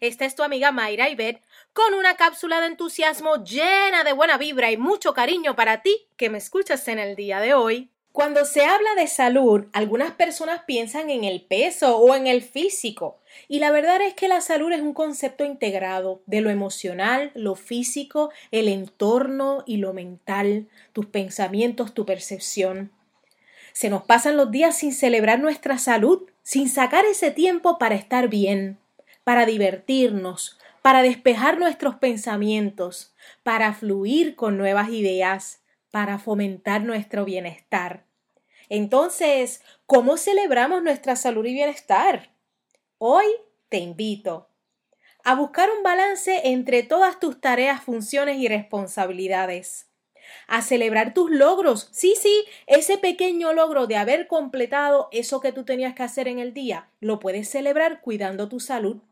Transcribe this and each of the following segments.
es tu amiga Mayra Ibet con una cápsula de entusiasmo llena de buena vibra y mucho cariño para ti que me escuchas en el día de hoy. Cuando se habla de salud, algunas personas piensan en el peso o en el físico, y la verdad es que la salud es un concepto integrado de lo emocional, lo físico, el entorno y lo mental, tus pensamientos, tu percepción. Se nos pasan los días sin celebrar nuestra salud, sin sacar ese tiempo para estar bien, para divertirnos, para despejar nuestros pensamientos, para fluir con nuevas ideas, para fomentar nuestro bienestar. Entonces, ¿cómo celebramos nuestra salud y bienestar? Hoy te invito a buscar un balance entre todas tus tareas, funciones y responsabilidades. A celebrar tus logros. Sí, sí, ese pequeño logro de haber completado eso que tú tenías que hacer en el día, lo puedes celebrar cuidando tu salud.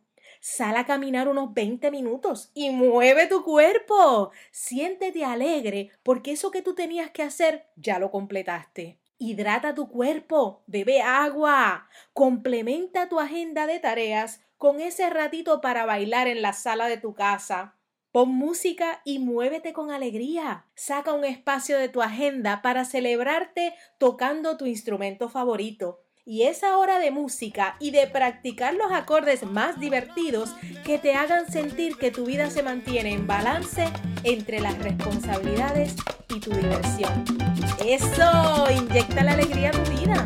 Sal a caminar unos 20 minutos y mueve tu cuerpo. Siéntete alegre porque eso que tú tenías que hacer ya lo completaste. Hidrata tu cuerpo, bebe agua, complementa tu agenda de tareas con ese ratito para bailar en la sala de tu casa. Pon música y muévete con alegría. Saca un espacio de tu agenda para celebrarte tocando tu instrumento favorito. Y esa hora de música y de practicar los acordes más divertidos que te hagan sentir que tu vida se mantiene en balance entre las responsabilidades y tu diversión. Eso, inyecta la alegría a tu vida.